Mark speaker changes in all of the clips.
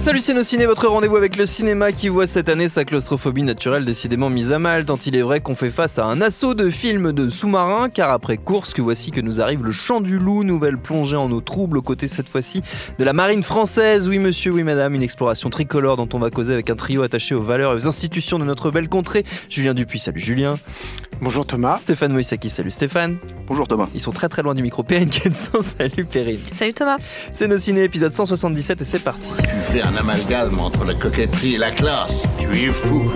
Speaker 1: Salut ciné, votre rendez-vous avec le cinéma qui voit cette année sa claustrophobie naturelle décidément mise à mal, tant il est vrai qu'on fait face à un assaut de films de sous-marins, car après course que voici que nous arrive le Chant du Loup, nouvelle plongée en eau trouble aux côtés cette fois-ci de la marine française. Oui monsieur, oui madame, une exploration tricolore dont on va causer avec un trio attaché aux valeurs et aux institutions de notre belle contrée. Julien Dupuis, salut Julien.
Speaker 2: Bonjour Thomas.
Speaker 1: Stéphane Moïsaki, salut Stéphane.
Speaker 3: Bonjour Thomas.
Speaker 1: Ils sont très très loin du micro. Perrine Kenson, salut Perrine.
Speaker 4: Salut Thomas.
Speaker 1: C'est nos ciné épisode 177 et c'est parti.
Speaker 5: Tu fais un amalgame entre la coquetterie et la classe. Tu es fou.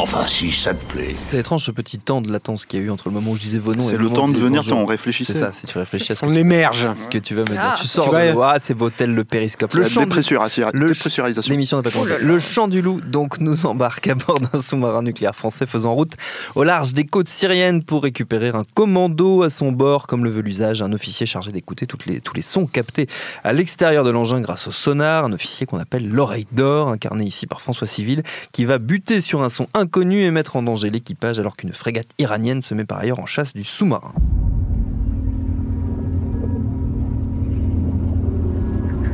Speaker 5: Enfin, si ça te plaît.
Speaker 1: C'était étrange ce petit temps de latence qu'il y a eu entre le moment où je disais vos noms et
Speaker 3: C'est le
Speaker 1: moment
Speaker 3: temps
Speaker 1: où je
Speaker 3: de venir,
Speaker 1: bonjour.
Speaker 3: on réfléchissait.
Speaker 1: C'est ça, si tu réfléchis à ce que,
Speaker 2: On
Speaker 1: tu,
Speaker 2: émerge.
Speaker 1: ce que tu vas me dire.
Speaker 4: Ah.
Speaker 1: Tu sors
Speaker 2: Tu
Speaker 1: de Ah, c'est beau tel le périscope. Le du...
Speaker 3: dépressurisation.
Speaker 1: le-
Speaker 3: dépressurisation.
Speaker 1: L'émission n'a pas commencé. Le chant du loup donc nous embarque à bord d'un sous-marin nucléaire français faisant route au large des côtes syriennes pour récupérer un commando à son bord, comme le veut l'usage, un officier chargé d'écouter les, tous les sons captés à l'extérieur de l'engin grâce au sonar, un officier qu'on appelle l'oreille d'or, incarné ici par François Civil, qui va buter sur un son inconnu et mettre en danger l'équipage alors qu'une frégate iranienne se met par ailleurs en chasse du sous-marin.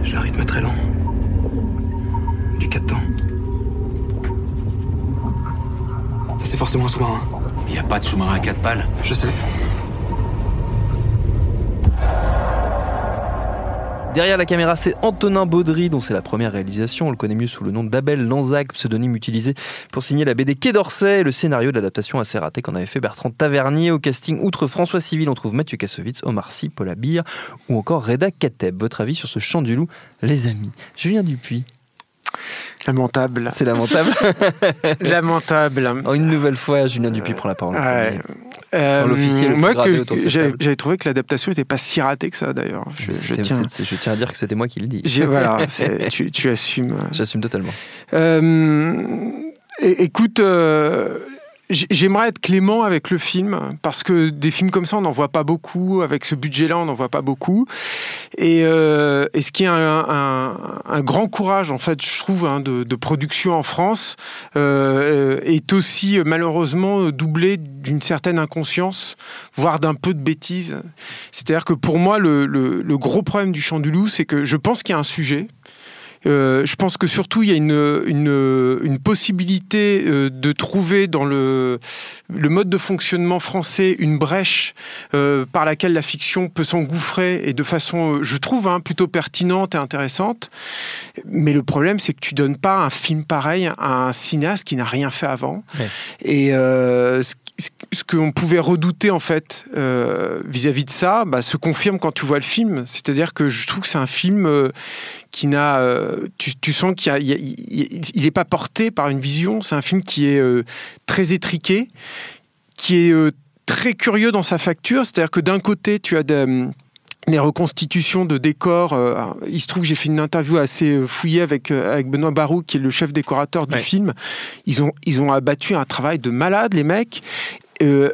Speaker 6: J'ai un rythme très lent. Du 4 temps. C'est forcément un sous-marin.
Speaker 7: Il n'y a pas de sous-marin à quatre pales.
Speaker 6: Je sais.
Speaker 1: Derrière la caméra, c'est Antonin Baudry, dont c'est la première réalisation. On le connaît mieux sous le nom d'Abel Lanzac, pseudonyme utilisé pour signer la BD Quai d'Orsay, le scénario de l'adaptation assez raté qu'en avait fait Bertrand Tavernier. Au casting, outre François Civil, on trouve Mathieu Kassovitz, Omar Sy, Paul Abir ou encore Reda Kateb. Votre avis sur ce chant du loup, les amis? Julien Dupuis,
Speaker 2: Lamentable.
Speaker 1: c'est lamentable.
Speaker 2: Lamentable.
Speaker 1: Oh, Une nouvelle fois, Julien Dupuis prend la parole.
Speaker 2: Ouais. Euh, moi, j'avais trouvé que l'adaptation n'était pas si ratée que ça d'ailleurs. Je, tiens,
Speaker 1: c'est- je tiens à dire que c'était moi qui le dis.
Speaker 2: voilà, tu, tu assumes.
Speaker 1: J'assume totalement.
Speaker 2: Euh, écoute, euh, j'aimerais être clément avec le film parce que des films comme ça, on n'en voit pas beaucoup. Avec ce budget-là, on n'en voit pas beaucoup. Et, euh, et ce qui est un, un- grand courage, en fait, je trouve, hein, de, production en France, euh, est aussi malheureusement doublé d'une certaine inconscience, voire d'un peu de bêtise. C'est-à-dire que pour moi, le, le- le gros problème du Chant du Loup, c'est que je pense qu'il y a un sujet. Euh, je pense que surtout il y a une, une, une possibilité euh, de trouver dans le, le mode de fonctionnement français une brèche euh, par laquelle la fiction peut s'engouffrer et de façon, je trouve, hein, plutôt pertinente et intéressante. Mais le problème, c'est que tu donnes pas un film pareil à un cinéaste qui n'a rien fait avant.
Speaker 1: Ouais.
Speaker 2: Et ce, ce- qu'on pouvait redouter en fait euh, vis-à-vis de ça, bah, se confirme quand tu vois le film. C'est-à-dire que je trouve que c'est un film euh, qui n'a, euh, tu, tu sens qu'il n'est il, il est pas porté par une vision. C'est un film qui est euh, très étriqué, qui est euh, très curieux dans sa facture. C'est-à-dire que d'un côté, tu as des, reconstitutions de décors. il se trouve que j'ai fait une interview assez fouillée avec, avec Benoît Barou, qui est le chef décorateur du
Speaker 1: Ouais.
Speaker 2: film. Ils ont, ils ont abattu un travail de malade, les mecs. Euh,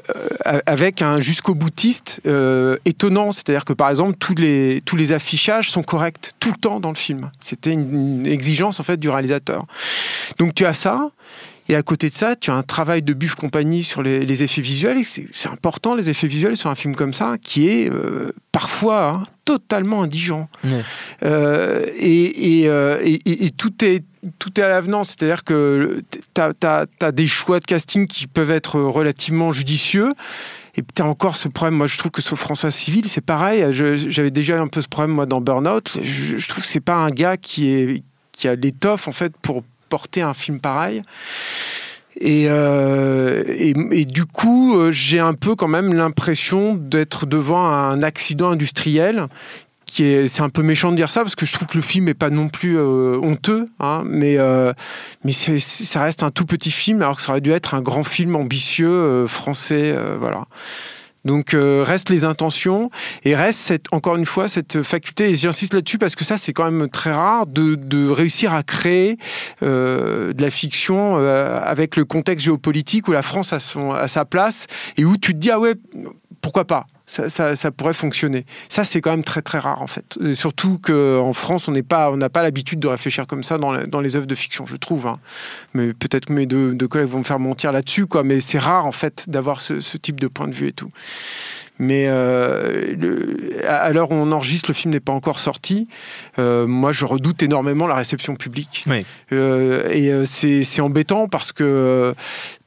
Speaker 2: euh, avec un jusqu'au boutiste euh, étonnant, c'est-à-dire que par exemple tous les tous les affichages sont corrects tout le temps dans le film. C'était une, une exigence en fait du réalisateur. Donc tu as ça. Et à côté de ça, tu as un travail de Buff Compagnie sur les, les effets visuels. C'est important, les effets visuels sur un film comme ça, qui est euh, parfois hein, totalement indigent.
Speaker 1: Ouais.
Speaker 2: Euh, et, et, euh, et- tout est tout est à l'avenant, c'est-à-dire que tu as, des choix de casting qui peuvent être relativement judicieux. Et tu as encore ce problème, moi je trouve que sur François Civil, c'est pareil. J'avais déjà eu un peu ce problème moi dans Burnout. Je, je trouve que c'est pas un gars qui, est, qui a l'étoffe en fait pour porter un film pareil. Et, euh, et, du coup, euh, j'ai un peu quand même l'impression d'être devant un accident industriel. Qui est, c'est un peu méchant de dire ça parce que je trouve que le film est pas non plus euh, honteux, hein, mais mais c'est- ça reste un tout petit film alors que ça aurait dû être un grand film ambitieux français, voilà. Donc euh, reste les intentions et reste cette, encore une fois cette faculté, et j'insiste là-dessus parce que ça c'est quand même très rare, de, de réussir à créer euh, de la fiction euh, avec le contexte géopolitique où la France a, son, a sa place. Et où tu te dis ah ouais, pourquoi pas? Ça, ça, ça pourrait fonctionner. Ça, c'est quand même très très rare en fait. Et surtout qu'en France, on n'est pas, on n'a pas l'habitude de réfléchir comme ça dans, la- dans les œuvres de fiction, je trouve. hein. Mais peut-être que mes deux, deux collègues vont me faire mentir là-dessus, quoi. Mais c'est rare en fait d'avoir ce, ce type de point de vue et tout. Mais euh, le- à l'heure où on enregistre, le film n'est pas encore sorti. Euh, moi, je redoute énormément la réception publique.
Speaker 1: Oui.
Speaker 2: Euh, et c'est embêtant parce que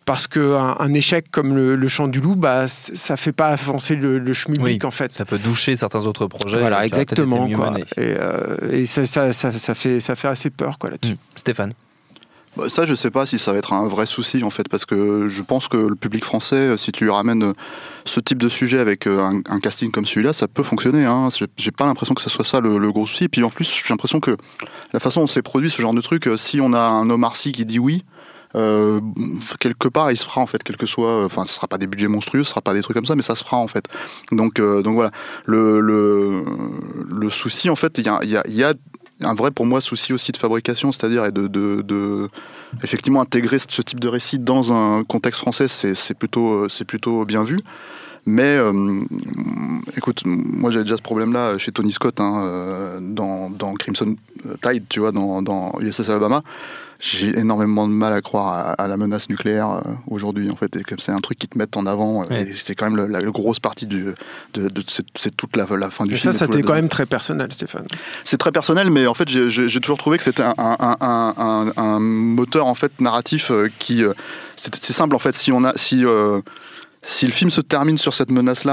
Speaker 2: parce que un, échec comme le, le chant du loup, bah, ça fait pas avancer le, le schmilblick
Speaker 1: Oui,
Speaker 2: en fait.
Speaker 1: Ça peut doucher certains autres projets.
Speaker 2: Voilà, exactement. Quoi. Et, euh, et ça, ça, ça, ça fait, ça fait assez peur quoi, là-dessus.
Speaker 1: Mm. Stéphane.
Speaker 3: Bah, ça, je sais pas si ça va être un vrai souci en fait, parce que je pense que le public français, si tu lui ramènes euh, ce type de sujet avec euh, un, un casting comme celui-là, ça peut fonctionner. Hein. J'ai- pas l'impression que ce soit ça le, le gros souci. Et puis en plus, j'ai l'impression que la façon dont c'est produit ce genre de truc, si on a un Omar Sy qui dit oui. Euh, quelque part il se fera en fait quel que soit enfin ce sera pas des budgets monstrueux ce sera pas des trucs comme ça mais ça se fera en fait. Donc euh, donc voilà. Le le, le souci en fait il y a, y y a un vrai pour moi souci aussi de fabrication c'est-à-dire de, de, effectivement intégrer ce type de récit dans un contexte français c'est plutôt euh, c'est plutôt bien vu. Mais euh, écoute moi j'avais déjà ce problème là chez Tony Scott hein, euh, dans, dans Crimson Tide tu vois dans, dans USS Alabama j'ai énormément de mal à croire à, à la menace nucléaire euh, aujourd'hui en fait et c'est un truc qui te met en avant euh,
Speaker 1: Ouais.
Speaker 3: et c'est quand même le- la, la grosse partie du de, de- c'est toute la, la fin du
Speaker 2: Mais
Speaker 3: film
Speaker 2: ça, ça t'est quand même très personnel, Stéphane.
Speaker 3: c'est très personnel, mais en fait, j'ai- toujours trouvé que c'était un, un- un- un- moteur en fait narratif euh, qui c'est simple en fait. Si on a si euh, si le film se termine sur cette menace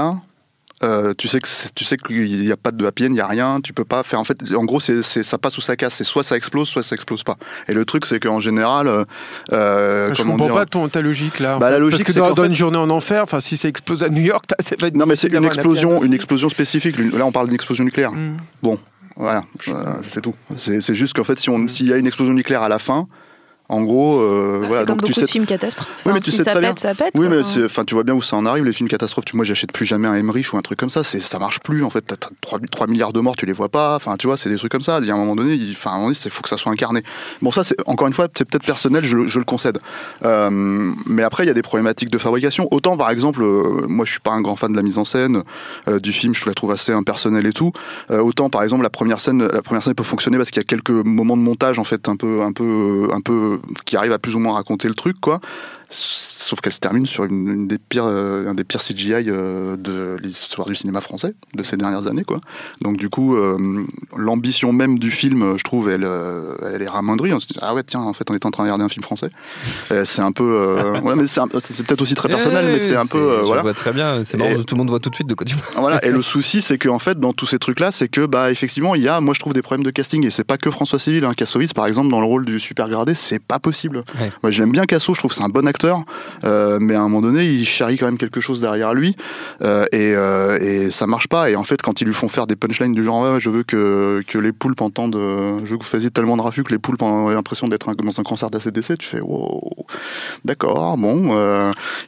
Speaker 3: là. tu sais que tu sais qu'il n'y a pas de happy end, il n'y a rien, tu peux pas faire. En fait, en gros, c'est ça passe ou ça casse. C'est soit ça explose, soit ça explose pas. Et le truc, c'est qu'en général, euh, euh,
Speaker 2: je
Speaker 3: comment
Speaker 2: comprends
Speaker 3: dire,
Speaker 2: pas ton, ta logique là.
Speaker 3: Bah, la logique,
Speaker 2: Parce que dans,
Speaker 3: qu'en
Speaker 2: dans
Speaker 3: fait-
Speaker 2: une journée en enfer, enfin si ça explose à New York, ça va être
Speaker 3: Non, mais c'est une
Speaker 2: un
Speaker 3: explosion, une explosion spécifique. Là, on parle d'une explosion nucléaire.
Speaker 2: Mm.
Speaker 3: Bon, voilà, euh, c'est tout. C'est juste qu'en fait, si on- s'il y a une explosion nucléaire à la fin, en gros, euh,
Speaker 4: Ah,
Speaker 3: voilà,
Speaker 4: c'est comme
Speaker 3: donc tu
Speaker 4: beaucoup
Speaker 3: sais.
Speaker 4: de films catastrophes.
Speaker 3: Oui, mais
Speaker 4: Enfin,
Speaker 3: tu
Speaker 4: si
Speaker 3: sais
Speaker 4: ça
Speaker 3: très bien.
Speaker 4: pète, ça pète.
Speaker 3: Oui, mais c'est- enfin, tu vois bien où ça en arrive, les films catastrophes. Tu- Moi, j'achète plus jamais un Emmerich ou un truc comme ça. C'est, ça marche plus, en fait. T'as, 3, milliards de morts, tu les vois pas. Enfin, tu vois, c'est des trucs comme ça. Il y a un moment donné, il enfin, à un moment donné, il faut que ça soit incarné. Bon, ça, c'est, encore une fois, c'est peut-être personnel, je, le- je le concède. Euh, mais après, il y a des problématiques de fabrication. Autant, par exemple, euh, moi, je suis pas un grand fan de la mise en scène euh, du film, je la trouve assez impersonnelle et tout. Autant, par exemple, la première scène, la première scène peut fonctionner parce qu'il y a quelques moments de montage, en fait, un peu, un peu, un peu, qui arrivent à plus ou moins raconter le truc, quoi. Sauf qu'elle se termine sur une, une des pires, euh, un des pires CGI euh, de l'histoire du cinéma français de ces dernières années, quoi. Donc du coup, euh, l'ambition même du film, je trouve, elle, elle est ramoindrie. On se dit ah ouais tiens, en fait, on est en train de regarder un film français. C'est un peu, ouais, mais c'est, peut-être aussi très personnel, mais c'est un peu,
Speaker 1: Je
Speaker 3: voilà.
Speaker 1: vois très bien. C'est marrant,
Speaker 3: Et-
Speaker 1: tout le monde voit tout de suite de quoi tu parles.
Speaker 3: Voilà, et le souci, c'est qu'en fait, dans tous ces trucs-là, c'est que, bah, effectivement, il y a, moi, je trouve des problèmes de casting, et c'est pas que François Civil, hein. Kassovitz, par exemple, dans le rôle du super gradé, c'est pas possible.
Speaker 1: Ouais.
Speaker 3: Moi, j'aime bien Casso, je trouve c'est un bon acteur, euh, mais à un moment donné, il charrie quand même quelque chose derrière lui, euh, et, euh, et ça marche pas. Et en fait, quand ils lui font faire des punchlines du genre, ouais, je veux que, que les poulpes entendent, je veux que vous fassiez tellement de raffus que les poulpes ont l'impression d'être dans un concert d'ACDC, tu fais, wow, d'accord, bon,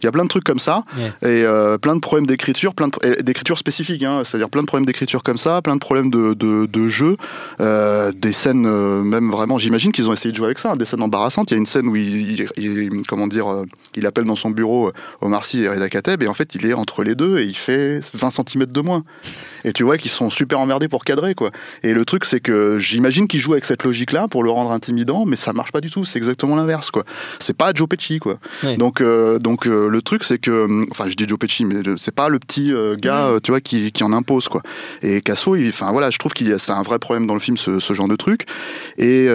Speaker 3: il y a plein de trucs comme ça, et plein de problèmes d'écriture, plein d'écriture spécifique, hein, c'est-à-dire plein de problèmes d'écriture comme ça, plein de problèmes de, de, de jeu, euh, des scènes euh, même vraiment, j'imagine qu'ils ont essayé de jouer avec ça, hein, des scènes embarrassantes. Il y a une scène où il, il- il- comment dire, euh, il appelle dans son bureau euh, Omar Sy et Reda Kateb, et en fait il est entre les deux et il fait 20 cm de moins. Et tu vois qu'ils sont super emmerdés pour cadrer, quoi. Et le truc, c'est que j'imagine qu'ils jouent avec cette logique-là pour le rendre intimidant, mais ça marche pas du tout. C'est exactement l'inverse, quoi. C'est pas Joe Pesci, quoi. Donc, euh, donc euh, le truc, c'est que, hum, enfin, je dis Joe Pesci, mais c'est pas le petit gars, tu vois, qui, qui en impose, quoi. Et Casso, enfin voilà, je trouve qu'il y a, c'est un vrai problème dans le film, ce, ce genre de truc. Et,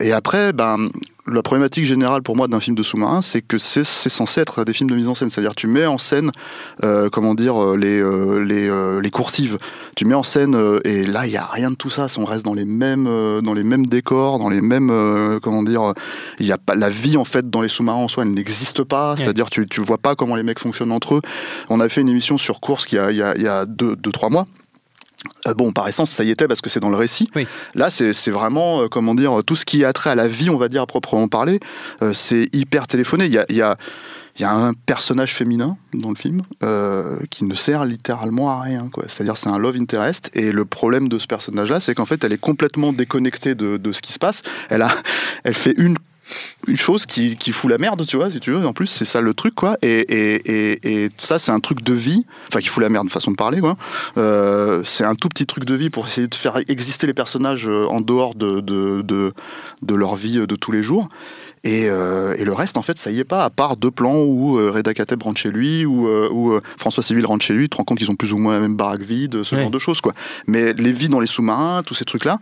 Speaker 3: et après, ben. La problématique générale pour moi d'un film de sous-marin, c'est que c'est censé être des films de mise en scène. C'est-à-dire, tu mets en scène, euh, comment dire, euh, les, euh, les, euh, les coursives. Tu mets en scène, euh, et là, il n'y a rien de tout ça. On reste dans les mêmes, euh, dans les mêmes décors, dans les mêmes, euh, comment dire, il y a pas la vie en fait dans les sous-marins en soi, elle n'existe pas. C'est-à-dire, tu, tu vois pas comment les mecs fonctionnent entre eux. On a fait une émission sur course qui a, il y a, il y a deux, deux, trois mois. Euh, bon, par essence, ça y était parce que c'est dans le récit.
Speaker 1: Oui.
Speaker 3: Là, c'est vraiment, euh, comment dire, tout ce qui a trait à la vie, on va dire, à proprement parler, euh, c'est hyper téléphoné. Il y a, y, a, y a un personnage féminin dans le film euh, qui ne sert littéralement à rien. C'est-à-dire, c'est un love interest. Et le problème de ce personnage-là, c'est qu'en fait, elle est complètement déconnectée de, de ce qui se passe. Elle, a, elle fait une une chose qui, fout la merde, tu vois, si tu veux. En plus, c'est ça le truc, quoi. Et, ça, c'est un truc de vie, enfin, qui fout la merde, façon de parler, quoi. Euh, c'est un tout petit truc de vie pour essayer de faire exister les personnages euh, en dehors de, de, de, de leur vie euh, de tous les jours. Et, euh, et, le reste, en fait, ça y est pas, à part deux plans où euh, Reda Kateb rentre chez lui, ou euh, où, euh, François Civil rentre chez lui, tu te rends compte qu'ils ont plus ou moins la même baraque vide, ce
Speaker 1: Ouais.
Speaker 3: genre de choses, quoi. Mais les vies dans les sous-marins, tous ces trucs-là,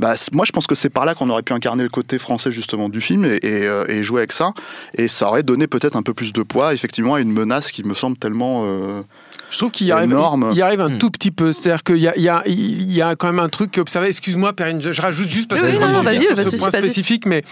Speaker 3: bah, moi, je pense que c'est par là qu'on aurait pu incarner le côté français, justement, du film et, et, euh, et jouer avec ça. Et ça aurait donné peut-être un peu plus de poids, effectivement, à une menace qui me semble tellement. euh,
Speaker 2: Je trouve qu'il y arrive,
Speaker 3: Énorme.
Speaker 2: il y arrive un
Speaker 1: Hmm.
Speaker 2: tout petit peu. C'est-à-dire qu'il y a, il y, a, il y a quand même un truc qui est observé. Excuse-moi, Perrine, je je rajoute juste parce
Speaker 4: Oui,
Speaker 2: que
Speaker 4: oui,
Speaker 2: je
Speaker 4: non, non,
Speaker 2: rebondis
Speaker 4: vas-y,
Speaker 2: sur ce point spécifique, mais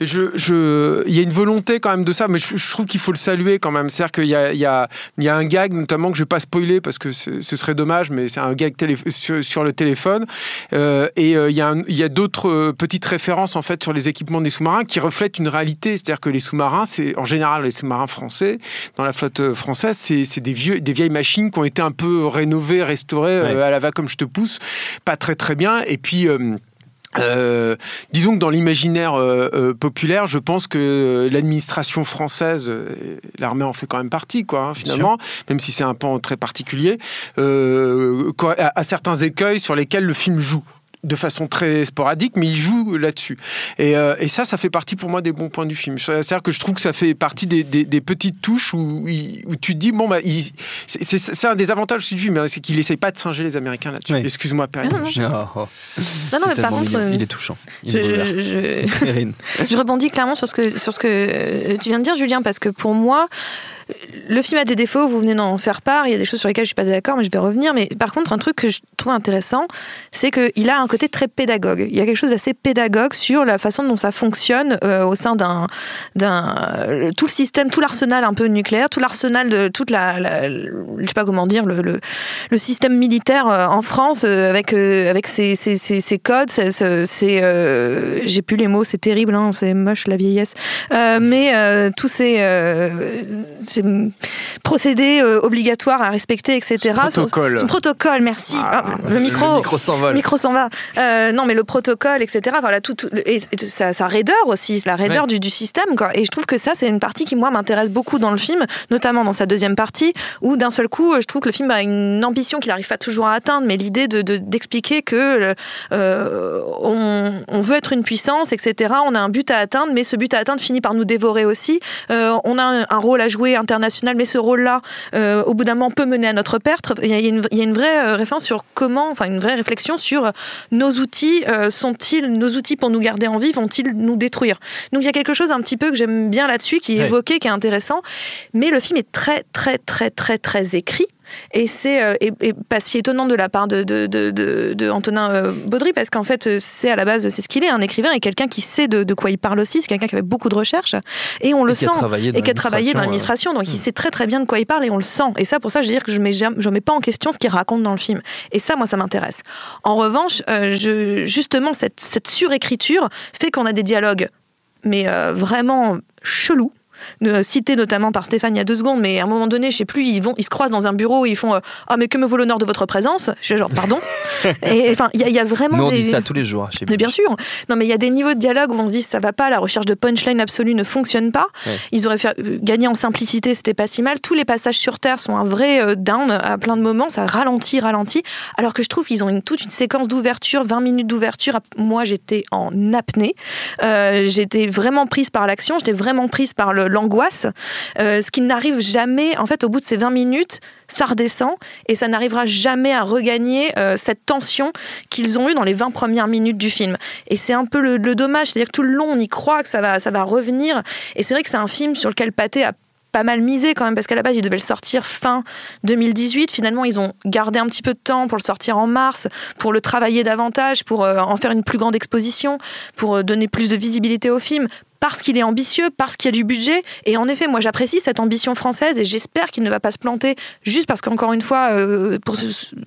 Speaker 2: je, je, il y a une volonté quand même de ça, mais je, je trouve qu'il faut le saluer quand même. C'est-à-dire qu'il y a, il y, a, il y a un gag, notamment que je ne vais pas spoiler parce que ce serait dommage, mais c'est un gag télé- sur, sur le téléphone. Euh, et euh, il y a, un- il y a d'autres euh, petites références en fait sur les équipements des sous-marins qui reflètent une réalité. C'est-à-dire que les sous-marins, c'est en général les sous-marins français, dans la flotte française, c'est des, vieux, des vieilles machines qui ont été un peu rénovées, restaurées euh, à la va comme je te pousse, pas très très bien. Et puis. Euh, disons que dans l'imaginaire euh, euh, populaire, je pense que l'administration française, l'armée en fait quand même partie, quoi, hein, finalement, même si c'est un pan très particulier, euh, a certains écueils sur lesquels le film joue de façon très sporadique, mais il joue là-dessus. Et, euh, et ça, ça fait partie pour moi des bons points du film. C'est-à-dire que je trouve que ça fait partie des, des- des petites touches où, il- où tu te dis, bon, bah, il- c'est- un des avantages aussi du film, hein, c'est qu'il essaye pas de singer les Américains là-dessus.
Speaker 1: Oui.
Speaker 2: Excuse-moi, Perrine.
Speaker 4: Non, non.
Speaker 1: Oh, oh.
Speaker 4: Non, non,
Speaker 1: C'est
Speaker 4: mais par contre,
Speaker 1: mignon.
Speaker 4: euh,
Speaker 1: il est touchant. Il
Speaker 4: je rebondis clairement sur ce que, sur ce que euh, tu viens de dire, Julien, parce que pour moi, le film a des défauts, vous venez d'en faire part, il y a des choses sur lesquelles je suis pas d'accord, mais je vais revenir. Mais par contre, un truc que je trouve intéressant, c'est qu'il a un côté très pédagogue. Il y a quelque chose d'assez pédagogue sur la façon dont ça fonctionne euh, au sein d'un, euh, tout le système, tout l'arsenal un peu nucléaire, tout l'arsenal de toute la, la- je sais pas comment dire, le, système militaire euh, en France avec avec ses, ses, ses, codes, j'ai plus les mots, c'est terrible, hein, c'est moche la vieillesse, mais tous ces, euh, ces procédés euh, obligatoires à respecter, etc. Son-
Speaker 2: Protocole.
Speaker 4: Son, protocole, merci.
Speaker 2: Ah,
Speaker 4: Ah, le micro.
Speaker 1: Le micro s'envole.
Speaker 4: Micro s'en va. Euh, non, mais le protocole, etc. Voilà, tout, tout- et, et sa, sa raideur aussi, la raideur
Speaker 1: Ouais.
Speaker 4: du, du système. Quoi. Et je trouve que ça, c'est une partie qui, moi, m'intéresse beaucoup dans le film, notamment dans sa deuxième partie, où d'un seul coup, je trouve que le film a une ambition qu'il n'arrive pas toujours à atteindre, mais l'idée de, de- d'expliquer que euh, on, on veut être une puissance, etc. On a un but à atteindre, mais ce but à atteindre finit par nous dévorer aussi. On a un, un rôle à jouer international, mais ce rôle-là, euh, au bout d'un moment, peut mener à notre perte. Il y a, une, il y a une vraie euh, référence sur comment, enfin une vraie réflexion sur euh, nos outils, euh, sont-ils nos outils pour nous garder en vie, vont-ils nous détruire? Donc il y a quelque chose un petit peu que j'aime bien là-dessus, qui est
Speaker 1: Ouais.
Speaker 4: évoqué, qui est intéressant, mais le film est très très très très très écrit. Et c'est euh, et, et pas si étonnant de la part de, de, de, de- de Antonin euh, Baudry, parce qu'en fait, c'est à la base, c'est ce qu'il est, un écrivain et quelqu'un qui sait de, quoi il parle aussi, c'est quelqu'un qui avait beaucoup de recherches, et on le sent et qui a travaillé dans
Speaker 1: l'administration,
Speaker 4: donc il sait très très bien de quoi il parle et on le sent. Et ça, pour ça, je veux dire que je mets jamais, je mets pas en question ce qu'il raconte dans le film. Et ça, moi, ça m'intéresse. En revanche, euh, je, justement, cette, cette surécriture fait qu'on a des dialogues, mais euh, vraiment chelous. Euh, cité notamment par Stéphane il y a deux secondes, mais à un moment donné, je sais plus, ils vont, ils se croisent dans un bureau, et ils font euh, ah mais que me vaut l'honneur de votre présence? Je suis genre pardon? et enfin, il y, y a vraiment
Speaker 1: Nous, on
Speaker 4: des
Speaker 1: dit ça tous les jours chez
Speaker 4: mais bien sûr. Non, mais il y a des niveaux de dialogue où on se dit ça va pas, la recherche de punchline absolue ne fonctionne pas.
Speaker 1: Ouais.
Speaker 4: Ils auraient fait, euh, gagné en simplicité, c'était pas si mal. Tous les passages sur Terre sont un vrai down à plein de moments, ça ralentit, ralentit. Alors que je trouve qu'ils ont une, toute une séquence d'ouverture, 20 minutes d'ouverture. Moi, j'étais en apnée. Euh, j'étais vraiment prise par l'action, j'étais vraiment prise par le- l'angoisse. Euh, ce qui n'arrive jamais, en fait, au bout de ces 20 minutes, ça redescend et ça n'arrivera jamais à regagner euh, cette tension qu'ils ont eue dans les 20 premières minutes du film. Et c'est un peu le, dommage, c'est-à-dire que tout le long, on y croit que ça va, ça va revenir. Et c'est vrai que c'est un film sur lequel Pathé a pas mal misé quand même, parce qu'à la base, il devait le sortir fin 2018. Finalement, ils ont gardé un petit peu de temps pour le sortir en mars, pour le travailler davantage, pour euh, en faire une plus grande exposition, pour donner plus de visibilité au film parce qu'il est ambitieux, parce qu'il y a du budget. Et en effet, moi j'apprécie cette ambition française et j'espère qu'il ne va pas se planter juste parce qu'encore une fois, euh, pour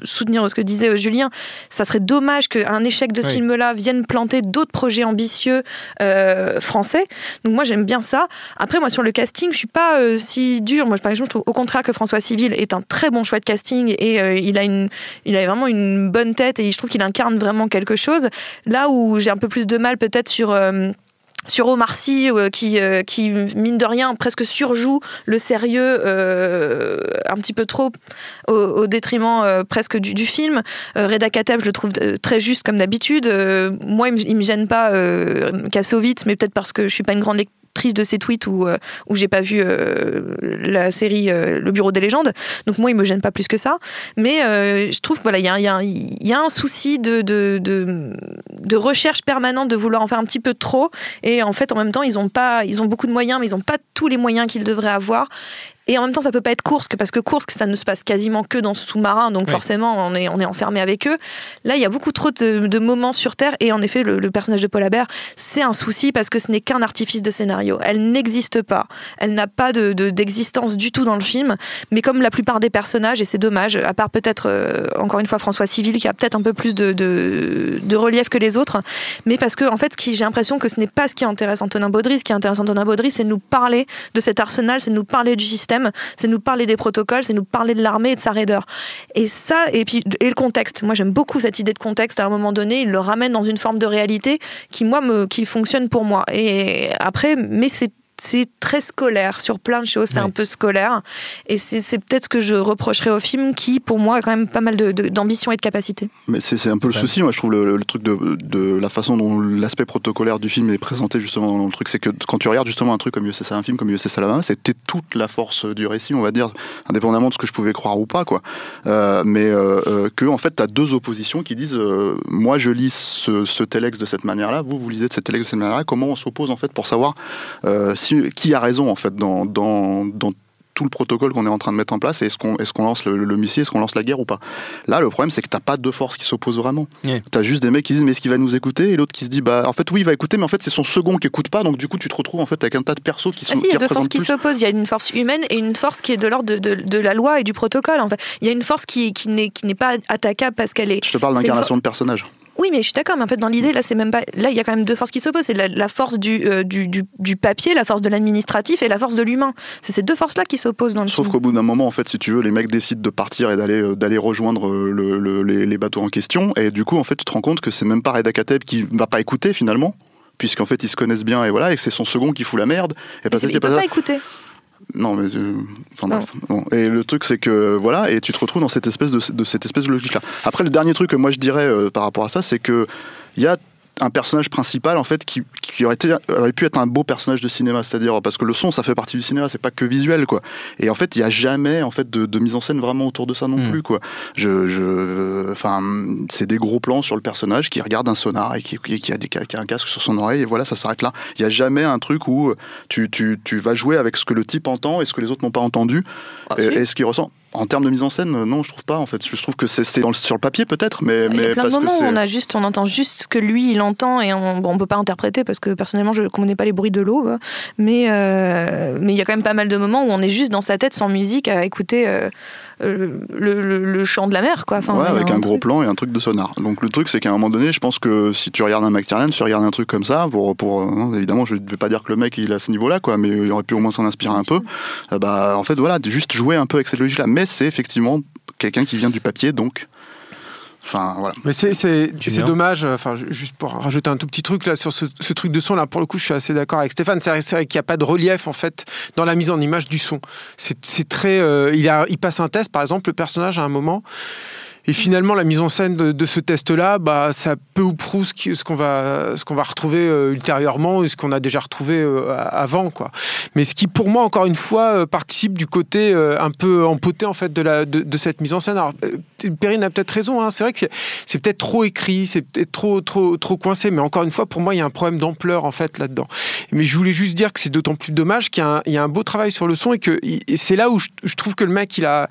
Speaker 4: soutenir ce que disait euh, Julien, ça serait dommage qu'un échec de ce
Speaker 1: Oui.
Speaker 4: film-là vienne planter d'autres projets ambitieux euh, français. Donc moi j'aime bien ça. Après, moi sur le casting, je suis pas euh, si dur. Moi par exemple, je trouve au contraire que François Civil est un très bon choix de casting et il, a une, il a vraiment une bonne tête et je trouve qu'il incarne vraiment quelque chose. Là où j'ai un peu plus de mal peut-être sur. Sur Omar Sy euh, qui, euh, qui, mine de rien, presque surjoue le sérieux euh, un petit peu trop au, détriment presque du, film. Reda Kateb, je le trouve très juste comme d'habitude. Moi, il me, me gêne pas Kassovitz, mais peut-être parce que je suis pas une grande lectrice de ses tweets ou euh, où j'ai pas vu euh, la série euh, Le Bureau des légendes. Donc moi, il me gêne pas plus que ça. Mais je trouve que voilà, il y a, y a y a un souci de, de, de, de recherche permanente de vouloir en faire un petit peu trop. Et en fait, en même temps, ils ont pas, ils ont beaucoup de moyens, mais ils ont pas tous les moyens qu'ils devraient avoir. Et en même temps, ça peut pas être Kursk, parce que Kursk, ça ne se passe quasiment que dans ce sous-marin, donc
Speaker 1: Oui.
Speaker 4: forcément, on est, on est enfermé avec eux. Là, il y a beaucoup trop de, de moments sur Terre, et en effet, le, le personnage de Paul Habert, c'est un souci parce que ce n'est qu'un artifice de scénario. Elle n'existe pas. Elle n'a pas de- de- d'existence du tout dans le film, mais comme la plupart des personnages, et c'est dommage, à part peut-être, euh, encore une fois, François Civil, qui a peut-être un peu plus de, de- de relief que les autres, mais parce que, en fait, ce qui- j'ai l'impression que ce n'est pas ce qui intéresse Antonin Baudry. Ce qui intéresse Antonin Baudry, c'est de nous parler de cet arsenal, c'est de nous parler du système, c'est nous parler des protocoles, c'est nous parler de l'armée et de sa raideur. Et ça, et puis et le contexte. Moi, j'aime beaucoup cette idée de contexte. À un moment donné, il le ramène dans une forme de réalité qui, moi, me, qui fonctionne pour moi. Et après, mais c'est c'est très scolaire sur plein de choses, c'est un peu scolaire. Et c'est c'est peut-être ce que je reprocherais au film qui, pour moi, a quand même pas mal de- de- d'ambition et de capacité.
Speaker 3: Mais c'est c'est un peu le souci, moi je trouve le, le truc de, de la façon dont l'aspect protocolaire du film est présenté justement dans le truc, c'est que quand tu regardes justement un truc comme USS un film comme USS Alabama, c'était toute la force du récit, on va dire, indépendamment de ce que je pouvais croire ou pas, quoi. Euh, mais euh, euh, que en fait tu as deux oppositions qui disent, euh, moi je lis ce, ce telex de cette manière-là, vous vous lisez de cette telex de cette manière-là, comment on s'oppose en fait pour savoir euh, si, qui a raison en fait dans, dans, dans tout le protocole qu'on est en train de mettre en place et est-ce qu'on est qu'on lance le, le missile, est-ce qu'on lance la guerre ou pas? Là, le problème, c'est que t'as pas deux forces qui s'opposent vraiment.
Speaker 1: Ouais.
Speaker 3: T'as juste des mecs qui disent mais est-ce qu'il va nous écouter? Et l'autre qui se dit bah en fait oui il va écouter mais en fait c'est son second qui écoute pas donc du coup tu te retrouves en fait avec un tas de persos qui sont
Speaker 4: Ah si, il y
Speaker 3: qui
Speaker 4: a deux forces qui s'opposent. Il y a une force humaine et une force qui est de l'ordre de, de- de la loi et du protocole. En fait. Il y a une force qui, qui n'est qui n'est pas attaquable parce qu'elle est.
Speaker 3: Je te parle d'incarnation de personnage.
Speaker 4: Oui, mais je suis d'accord. Mais en fait, dans l'idée, là, c'est même pas. Là, il y a quand même deux forces qui s'opposent. C'est la, la force du, euh, du, du, du papier, la force de l'administratif et la force de l'humain. C'est ces deux forces-là qui s'opposent dans le
Speaker 3: Sauf qu'au bout d'un moment, en fait, si tu veux, les mecs décident de partir et d'aller euh, d'aller rejoindre euh, le- le- les, les bateaux en question. Et du coup, en fait, tu te rends compte que c'est même pas Reda Kateb qui va pas écouter finalement, puisqu'en fait, ils se connaissent bien et voilà, et que c'est son second qui fout la merde. Et pas ça,
Speaker 4: il
Speaker 3: pas
Speaker 4: peut
Speaker 3: ça.
Speaker 4: pas écouter.
Speaker 3: Non, mais euh, enfin bref. Bon. Et le truc, c'est que voilà, et tu te retrouves dans cette espèce de, de cette espèce de logique-là. Après, le dernier truc que moi je dirais euh, par rapport à ça, c'est que il y a un personnage principal en fait qui, qui aurait, été, aurait pu être un beau personnage de cinéma, c'est-à-dire parce que le son ça fait partie du cinéma, c'est pas que visuel quoi. Et en fait il y a jamais en fait de, de mise en scène vraiment autour de ça non
Speaker 1: Mm.
Speaker 3: plus quoi. Je, je, enfin c'est des gros plans sur le personnage qui regarde un sonar et qui, a, des, qui a un casque sur son oreille et voilà ça s'arrête là. Il y a jamais un truc où tu, tu, tu vas jouer avec ce que le type entend et ce que les autres n'ont pas entendu
Speaker 4: Ah,
Speaker 3: et,
Speaker 4: si.
Speaker 3: et ce qu'il ressent. En termes de mise en scène, non, je trouve pas. En fait, je trouve que c'est sur le papier peut-être, mais,
Speaker 4: Il y
Speaker 3: mais
Speaker 4: a plein de moments où on a juste, on entend juste ce que lui il entend et on, bon, on peut pas interpréter parce que personnellement je connais pas les bruits de l'eau, mais euh, mais il y a quand même pas mal de moments où on est juste dans sa tête sans musique à écouter euh, le, le- le chant de la mer quoi. Enfin,
Speaker 3: Ouais, avec un gros
Speaker 4: truc.
Speaker 3: plan et un truc de sonar. Donc le truc, c'est qu'à un moment donné, je pense que si tu regardes un McTiernan, si tu regardes un truc comme ça, pour, pour euh, non, évidemment, je ne vais pas dire que le mec il est à ce niveau-là, quoi, mais il aurait pu au moins s'en inspirer un peu. Euh, bah, en fait, voilà, juste jouer un peu avec cette logique-là. Mais c'est effectivement quelqu'un qui vient du papier, donc. Enfin, voilà.
Speaker 2: Mais c'est c'est
Speaker 1: Julien
Speaker 2: c'est dommage. Enfin, ju- juste pour rajouter un tout petit truc là sur ce, ce truc de son là, pour le coup, je suis assez d'accord avec Stéphane. C'est vrai, c'est vrai qu'il n'y a pas de relief en fait dans la mise en image du son. C'est c'est très. euh, il a, il passe un test, par exemple, le personnage à un moment. Et finalement, la mise en scène de, ce test-là, bah, ça peu ou prou ce qu'on va, ce qu'on va retrouver euh, ultérieurement et ce qu'on a déjà retrouvé euh, avant, quoi. Mais ce qui, pour moi, encore une fois, euh, participe du côté un peu empoté en fait de, la, de, cette mise en scène. Alors, Perrine a peut-être raison. hein. C'est vrai que c'est- peut-être trop écrit, c'est peut-être trop, trop, trop coincé. Mais encore une fois, pour moi, il y a un problème d'ampleur en fait là-dedans. Mais je voulais juste dire que c'est d'autant plus dommage qu'il y, a un- beau travail sur le son et que c'est là où je trouve que le mec, il a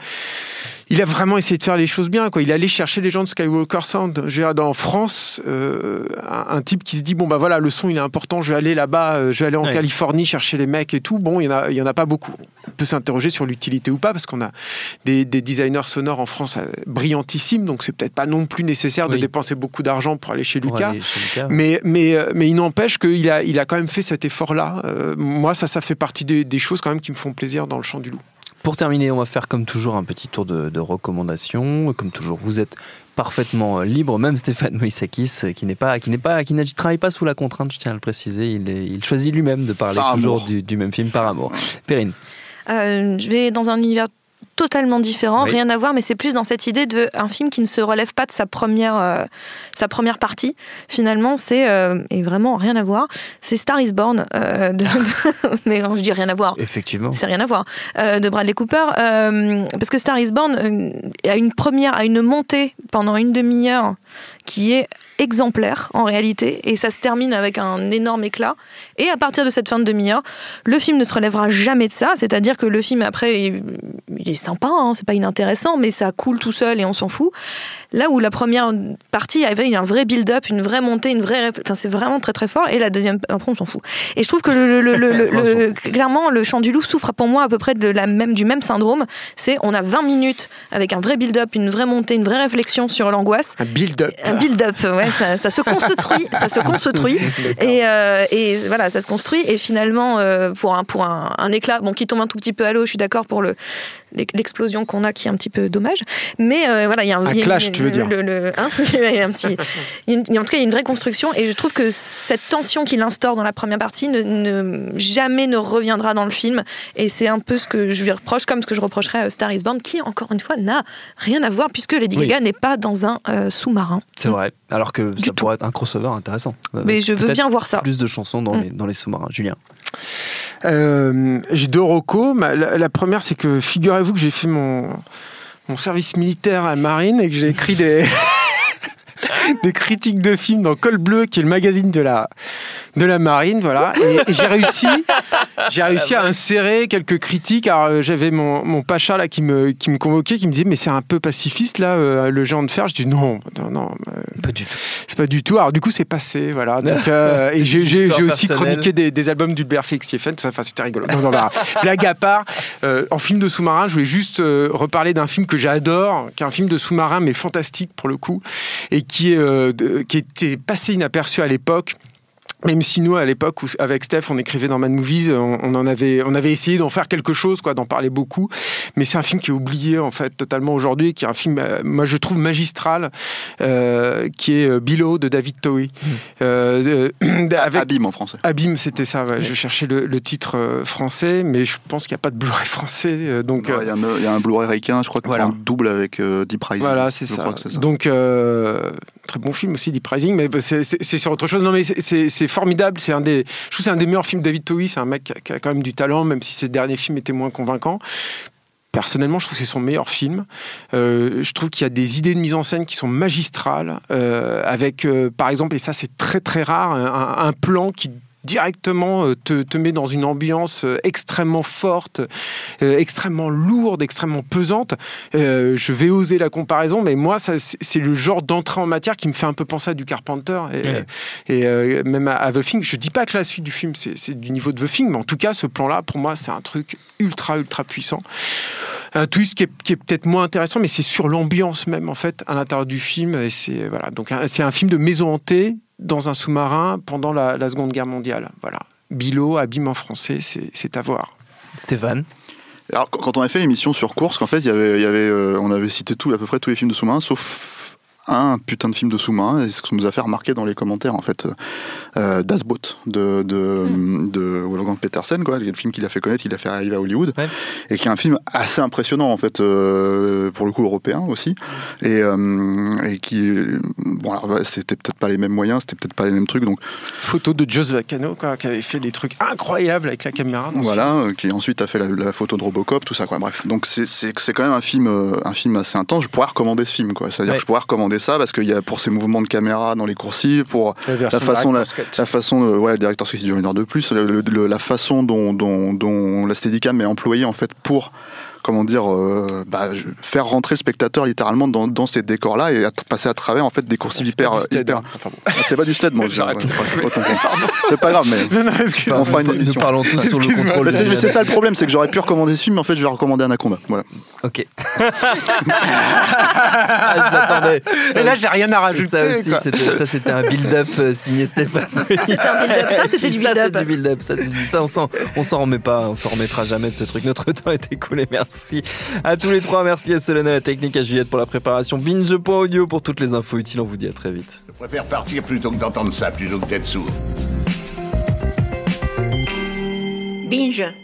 Speaker 2: il a vraiment essayé de faire les choses bien. Quoi. Il est allé chercher les gens de Skywalker Sound. Je veux dire, dans France, euh, un, un type qui se dit bon bah voilà, le son il est important. Je vais aller là-bas, euh, je vais aller en
Speaker 1: Ouais.
Speaker 2: Californie chercher les mecs et tout. Bon, il y en a, il y en a pas beaucoup. On peut s'interroger sur l'utilité ou pas parce qu'on a des, des designers sonores en France euh, brillantissimes. Donc c'est peut-être pas non plus nécessaire de dépenser beaucoup d'argent pour aller chez
Speaker 1: Pour
Speaker 2: Lucas.
Speaker 1: aller chez Lucas.
Speaker 2: Mais, mais, euh, mais il n'empêche qu'il a, il a quand même fait cet effort-là. Euh, moi, ça, ça fait partie des, des choses quand même qui me font plaisir dans le chant du loup.
Speaker 1: Pour terminer, on va faire comme toujours un petit tour de, de recommandations. Comme toujours, vous êtes parfaitement euh, libre, même Stéphane Moïsakis, euh, qui n'est pas, qui n'est pas, qui ne travaille pas sous la contrainte, je tiens à le préciser. Il, est- il choisit lui-même de parler
Speaker 3: Par
Speaker 1: toujours du même film par amour. Perrine.
Speaker 4: Euh, je vais dans un univers totalement différent,
Speaker 1: Oui.
Speaker 4: rien à voir, mais c'est plus dans cette idée de un film qui ne se relève pas de sa première, euh, sa première partie. Finalement, c'est euh, et vraiment rien à voir. C'est Star Is Born, euh, de- de- mais quand je dis rien à voir,
Speaker 1: Effectivement.
Speaker 4: c'est rien à voir, de Bradley Cooper, parce que Star Is Born a une première, a une montée pendant une demi-heure qui est exemplaire en réalité, et ça se termine avec un énorme éclat. Et à partir de cette fin de demi-heure, le film ne se relèvera jamais de ça, c'est-à-dire que le film après, il, est sympa, hein, c'est pas inintéressant, mais ça coule tout seul et on s'en fout. Là où la première partie avait un vrai build-up, une vraie montée, une vraie, enfin c'est vraiment très très fort, et la deuxième, après on s'en fout. Et je trouve que le, le- le- le- le- clairement le Chant du Loup souffre pour moi à peu près de la même, du même syndrome. C'est on a 20 minutes avec un vrai build-up, une vraie montée, une vraie réflexion sur l'angoisse.
Speaker 2: Un build-up.
Speaker 4: Un build-up, ouais, ça, ça se construit, ça se construit, et, euh, et voilà, ça se construit. Et finalement, euh, pour un pour un, un éclat, bon, qui tombe un tout petit peu à l'eau, je suis d'accord pour le l'explosion qu'on a, qui est un petit peu dommage. Mais euh, voilà, il y a un,
Speaker 2: Un
Speaker 4: y a
Speaker 2: clash, tu veux dire.
Speaker 4: le- le- hein, il y a un petit, il y a une- en tout cas, il y a une vraie construction. Et je trouve que cette tension qu'il instaure dans la première partie ne, ne- jamais ne reviendra dans le film. Et c'est un peu ce que je lui reproche, comme ce que je reprocherais à Star Is Born, qui encore une fois n'a rien à voir puisque Lady
Speaker 1: Oui.
Speaker 4: Gaga n'est pas dans un euh, sous-marin.
Speaker 1: C'est vrai. Alors que ça
Speaker 4: tout.
Speaker 1: pourrait être un crossover intéressant. Euh,
Speaker 4: Mais je veux bien voir ça.
Speaker 1: Plus de chansons dans
Speaker 4: Mm.
Speaker 1: les, dans les sous-marins. Julien.
Speaker 2: Euh, j'ai deux recos. La, première, c'est que figurez-vous que j'ai fait mon, service militaire à la marine et que j'ai écrit des, critiques de films dans Col Bleu, qui est le magazine de la, marine. Voilà. Et j'ai réussi, j'ai réussi à insérer quelques critiques. Alors, euh, j'avais mon, mon pacha là, qui, me, qui me convoquait, qui me disait Mais c'est un peu pacifiste là, euh, le géant de fer. Je dis Non, non, non. euh,
Speaker 1: Pas du tout.
Speaker 2: c'est pas du tout. Alors du coup, c'est passé, voilà. Donc, euh, et j'ai j'ai- j'ai aussi chroniqué des, des albums d'Hulbert Félix Stephen, tout ça. Enfin, c'était rigolo. Non, non, bah, blague à part. euh, en film de sous-marin, je voulais juste euh, reparler d'un film que j'adore, qui est un film de sous-marin mais fantastique pour le coup, et qui est euh, qui était passé inaperçu à l'époque. Même si nous, à l'époque, où- avec Steph, on écrivait dans Mad Movies, on, on en avait, on avait essayé d'en faire quelque chose, quoi, d'en parler beaucoup. Mais c'est un film qui est oublié, en fait, totalement aujourd'hui, qui est un film, euh, moi, je trouve magistral, euh, qui est euh, Below de David Towie. Euh, euh, avec
Speaker 3: Abîme en français.
Speaker 2: Abîme, c'était ça. ouais. Je cherchais le, le titre euh, français, mais je pense qu'il n'y a pas de Blu-ray français. euh, donc,
Speaker 3: Ouais,
Speaker 2: euh,
Speaker 3: Il y, a un- il y a un Blu-ray ricain, je crois qu'on
Speaker 2: Voilà.
Speaker 3: prend double avec euh, Deep Rising.
Speaker 2: Voilà, c'est ça.
Speaker 3: ça.
Speaker 2: Donc, euh, très bon film aussi, Deep Rising, mais c'est- sur autre chose. Non, mais c'est- c'est c'est formidable. C'est un des, je trouve c'est un des meilleurs films David Towie. C'est un mec qui a, quand même du talent, même si ses derniers films étaient moins convaincants. Personnellement, je trouve que c'est son meilleur film. Euh, je trouve qu'il y a des idées de mise en scène qui sont magistrales, euh, avec, euh, par exemple, et ça c'est très très rare, un plan qui directement euh, te, te met dans une ambiance euh, extrêmement forte, euh, extrêmement lourde, extrêmement pesante. Euh, je vais oser la comparaison, mais moi, c'est le genre d'entrée en matière qui me fait un peu penser à du Carpenter et,
Speaker 1: Ouais.
Speaker 2: et euh, même à, à The Thing. Je dis pas que la suite du film, c'est du niveau de The Thing, mais en tout cas, ce plan-là, pour moi, c'est un truc ultra, ultra puissant. Un twist qui est, qui est peut-être moins intéressant, mais c'est sur l'ambiance même, en fait, à l'intérieur du film. Et c'est voilà. Donc, un- c'est un film de maison hantée dans un sous-marin pendant la, la Seconde Guerre mondiale. Voilà. Bilo, abîme en français, c'est à voir.
Speaker 1: Stéphane.
Speaker 3: Alors, quand on a fait l'émission sur course, qu'en fait, il y avait, y avait, euh, on avait cité tout, à peu près tous les films de sous-marins, sauf un putain de film de sous-marin, et ce que ça nous a fait remarquer dans les commentaires, en fait, euh, Das Boot de, de, de Wolfgang Petersen, quoi, le film qu'il a fait connaître, il a fait arriver à Hollywood,
Speaker 1: Ouais.
Speaker 3: et qui est un film assez impressionnant, en fait, euh, pour le coup européen aussi, et, euh, et qui, bon, alors, c'était peut-être pas les mêmes moyens, c'était peut-être pas les mêmes trucs, donc
Speaker 2: Photo de Joss Vacano, quoi, qui avait fait des trucs incroyables avec la caméra. dans
Speaker 3: Voilà, euh, qui ensuite a fait la, la photo de Robocop, tout ça, quoi. Bref, donc c'est- c'est c'est quand même un film, euh, un film assez intense. Je pourrais recommander ce film, quoi. C'est-à-dire
Speaker 1: Ouais.
Speaker 3: que je pourrais recommander ça parce qu'il y a pour ses mouvements de caméra dans les coursives, pour
Speaker 2: La
Speaker 3: la façon,
Speaker 2: Cut.
Speaker 3: la façon, euh, ouais, directeur qui dure une heure de plus, le- le- la façon dont, dont, dont la Steadicam est employée en fait pour comment dire, euh, bah, faire rentrer le spectateur littéralement dans, dans ces décors-là et à- passer à travers en fait des coursives
Speaker 2: C'est pas
Speaker 3: hyper,
Speaker 2: du Stead,
Speaker 3: hyper-
Speaker 2: hein. Enfin bon.
Speaker 3: Ah, c'est pas du stead, moi. je-
Speaker 2: J'arrête.
Speaker 3: C'est pas grave, mais
Speaker 2: Non, non,
Speaker 3: on fera une
Speaker 1: Nous
Speaker 3: émission.
Speaker 1: parlons tous sur le contrôle.
Speaker 3: Mais c'est- ça le problème, c'est que j'aurais pu recommander ce film, mais en fait je vais recommander Anaconda. Voilà.
Speaker 1: Ok. ah, je m'attendais.
Speaker 2: Et là, j'ai rien à rajouter.
Speaker 1: Ça aussi, c'était, ça c'était un build-up euh, signé Stéphane.
Speaker 4: C'était un build-up. Ça, c'était du build-up.
Speaker 1: c'est du build-up. Ça, on s'en remet pas, on s'en remettra jamais de ce truc. Notre temps est écoulé. Merci. Merci à tous les trois. Merci à Solène, à la technique, à Juliette pour la préparation. Binge.audio pour toutes les infos utiles. On vous dit à très vite.
Speaker 5: Je préfère partir plutôt que d'entendre ça, plutôt que d'être sourd.
Speaker 8: Binge.